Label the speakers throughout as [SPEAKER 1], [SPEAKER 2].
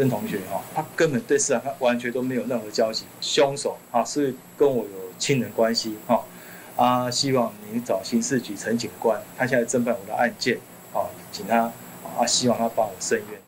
[SPEAKER 1] 曾同学哈，他根本对市场他完全都没有任何交集，凶手啊是跟我有亲人关系哈，啊，希望您找刑事局陈警官，他现在侦办我的案件，啊，请他啊，希望他帮我伸冤。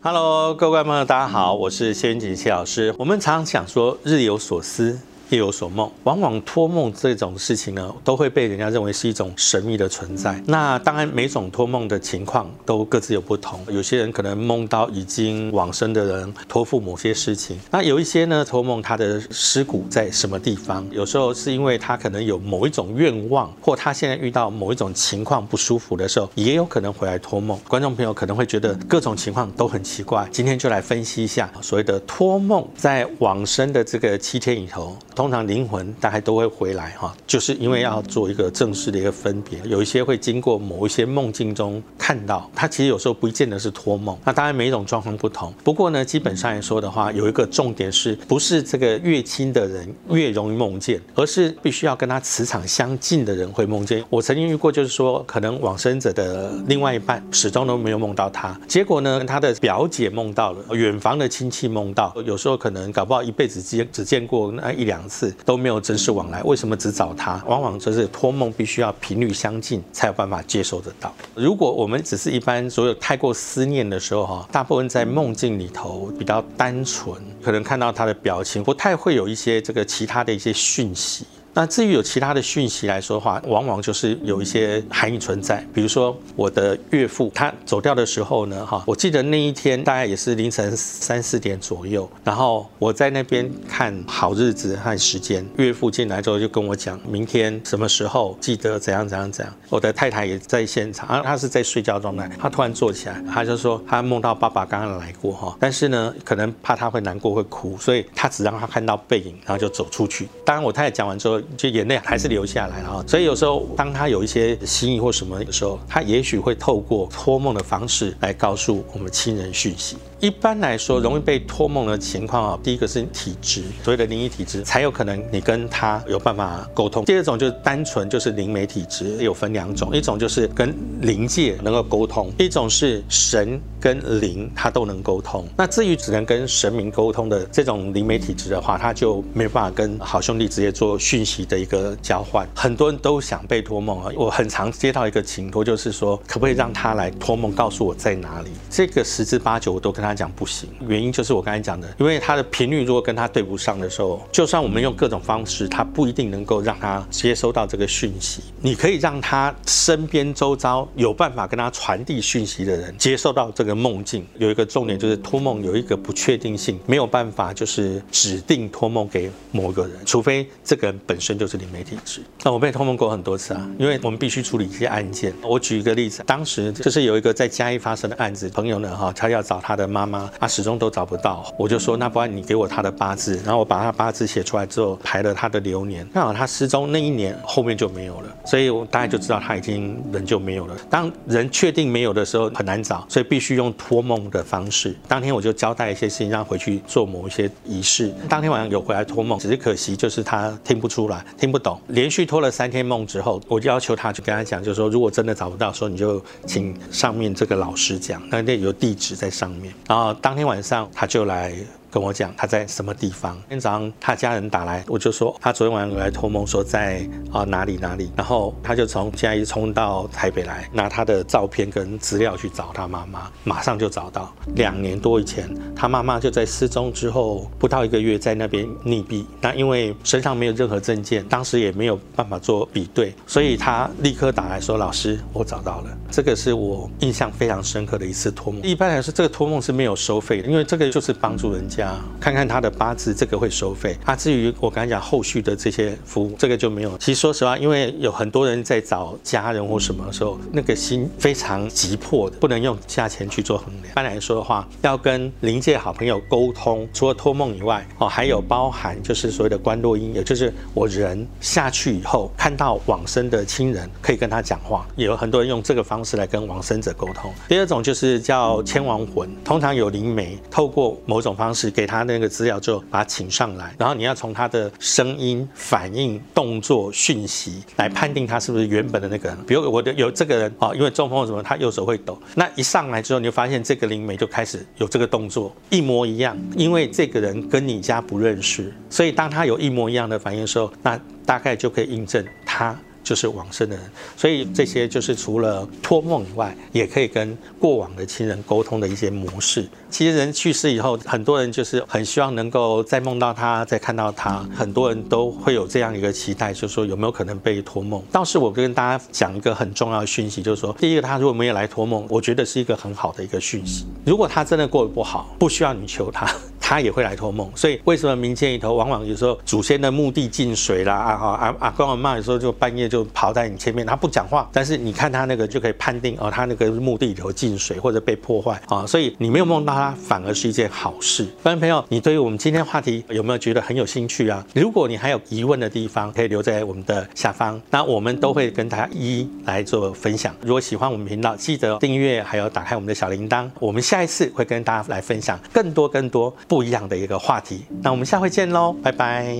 [SPEAKER 2] Hello，各位朋友，大家好，我是谢云锦谢老师。我们常常讲说日有所思。夜有所梦，往往托梦这种事情呢，都会被人家认为是一种神秘的存在。那当然，每种托梦的情况都各自有不同。有些人可能梦到已经往生的人托付某些事情，那有一些呢，托梦他的尸骨在什么地方。有时候是因为他可能有某一种愿望，或他现在遇到某一种情况不舒服的时候，也有可能回来托梦。观众朋友可能会觉得各种情况都很奇怪。今天就来分析一下所谓的托梦，在往生的这个七天以后。通常灵魂大概都会回来哈，就是因为要做一个正式的一个分别，有一些会经过某一些梦境中看到，它其实有时候不见得是托梦。那当然每一种状况不同，不过呢，基本上来说的话，有一个重点是不是这个越亲的人越容易梦见，而是必须要跟他磁场相近的人会梦见。我曾经遇过，就是说可能往生者的另外一半始终都没有梦到他，结果呢，他的表姐梦到了，远房的亲戚梦到，有时候可能搞不好一辈子见只见过那一两。次都没有正式往来，为什么只找他？往往就是托梦必须要频率相近，才有办法接收得到。如果我们只是一般所有太过思念的时候，哈，大部分在梦境里头比较单纯，可能看到他的表情，不太会有一些这个其他的一些讯息。那至于有其他的讯息来说的话，往往就是有一些含义存在。比如说我的岳父他走掉的时候呢，哈，我记得那一天大概也是凌晨三四点左右，然后我在那边看好日子和时间，岳父进来之后就跟我讲，明天什么时候记得怎样怎样怎样。我的太太也在现场，啊，她是在睡觉状态，她突然坐起来，她就说她梦到爸爸刚刚来过哈，但是呢，可能怕他会难过会哭，所以她只让他看到背影，然后就走出去。当然我太太讲完之后。就眼泪还是流下来了啊！所以有时候当他有一些心意或什么的时候，他也许会透过托梦的方式来告诉我们亲人讯息。一般来说，容易被托梦的情况啊，第一个是体质，所谓的灵异体质，才有可能你跟他有办法沟通。第二种就是单纯就是灵媒体质，有分两种，一种就是跟灵界能够沟通，一种是神跟灵他都能沟通。那至于只能跟神明沟通的这种灵媒体质的话，他就没办法跟好兄弟直接做讯息的一个交换。很多人都想被托梦啊，我很常接到一个请托，就是说可不可以让他来托梦，告诉我在哪里？这个十之八九我都跟他他。讲不行，原因就是我刚才讲的，因为他的频率如果跟他对不上的时候，就算我们用各种方式，他不一定能够让他接收到这个讯息。你可以让他身边周遭有办法跟他传递讯息的人接受到这个梦境。有一个重点就是托梦有一个不确定性，没有办法就是指定托梦给某个人，除非这个人本身就是灵媒体质。那我被托梦过很多次啊，因为我们必须处理一些案件。我举一个例子，当时就是有一个在嘉义发生的案子，朋友呢哈，他要找他的妈。妈妈，他始终都找不到，我就说那不然你给我他的八字，然后我把他八字写出来之后排了他的流年，刚好他失踪那一年后面就没有了，所以我大概就知道他已经人就没有了。当人确定没有的时候很难找，所以必须用托梦的方式。当天我就交代一些事情，让回去做某一些仪式。当天晚上有回来托梦，只是可惜就是他听不出来，听不懂。连续托了三天梦之后，我就要求他去跟他讲，就是说如果真的找不到，说你就请上面这个老师讲，那那有地址在上面。然后当天晚上，他就来。跟我讲他在什么地方。今天早上他家人打来，我就说他昨天晚上有来托梦说在啊哪里哪里，然后他就从嘉义冲到台北来拿他的照片跟资料去找他妈妈，马上就找到。两年多以前，他妈妈就在失踪之后不到一个月在那边溺毙。那因为身上没有任何证件，当时也没有办法做比对，所以他立刻打来说老师我找到了。这个是我印象非常深刻的一次托梦。一般来说这个托梦是没有收费的，因为这个就是帮助人家。看看他的八字，这个会收费。啊，至于我刚才讲后续的这些服务，这个就没有。其实说实话，因为有很多人在找家人或什么的时候，那个心非常急迫的，不能用价钱去做衡量。一般来说的话，要跟临界好朋友沟通，除了托梦以外，哦，还有包含就是所谓的观落音，也就是我人下去以后，看到往生的亲人，可以跟他讲话。也有很多人用这个方式来跟往生者沟通。第二种就是叫牵亡魂，通常有灵媒透过某种方式。给他那个资料之后，把他请上来，然后你要从他的声音、反应、动作、讯息来判定他是不是原本的那个人。比如我的有这个人啊，因为中风什么，他右手会抖，那一上来之后，你就发现这个灵媒就开始有这个动作，一模一样，因为这个人跟你家不认识，所以当他有一模一样的反应的时候，那大概就可以印证他。就是往生的人，所以这些就是除了托梦以外，也可以跟过往的亲人沟通的一些模式。其实人去世以后，很多人就是很希望能够再梦到他，再看到他。很多人都会有这样一个期待，就是说有没有可能被托梦？倒是我跟大家讲一个很重要的讯息，就是说，第一个他如果没有来托梦，我觉得是一个很好的一个讯息。如果他真的过得不好，不需要你求他。他也会来托梦，所以为什么民间里头往往有时候祖先的墓地进水啦啊哈阿阿公阿妈有时候就半夜就跑在你前面，他不讲话，但是你看他那个就可以判定哦，他那个墓地里头进水或者被破坏啊，所以你没有梦到他反而是一件好事。观众朋友，你对于我们今天话题有没有觉得很有兴趣啊？如果你还有疑问的地方，可以留在我们的下方，那我们都会跟大家一一来做分享。如果喜欢我们频道，记得订阅还有打开我们的小铃铛，我们下一次会跟大家来分享更多更多不。一样的一个话题，那我们下回见喽，拜拜。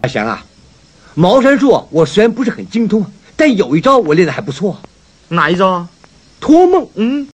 [SPEAKER 3] 阿祥啊，茅山术我虽然不是很精通，但有一招我练的还不错。
[SPEAKER 4] 哪一招？
[SPEAKER 3] 托梦。嗯。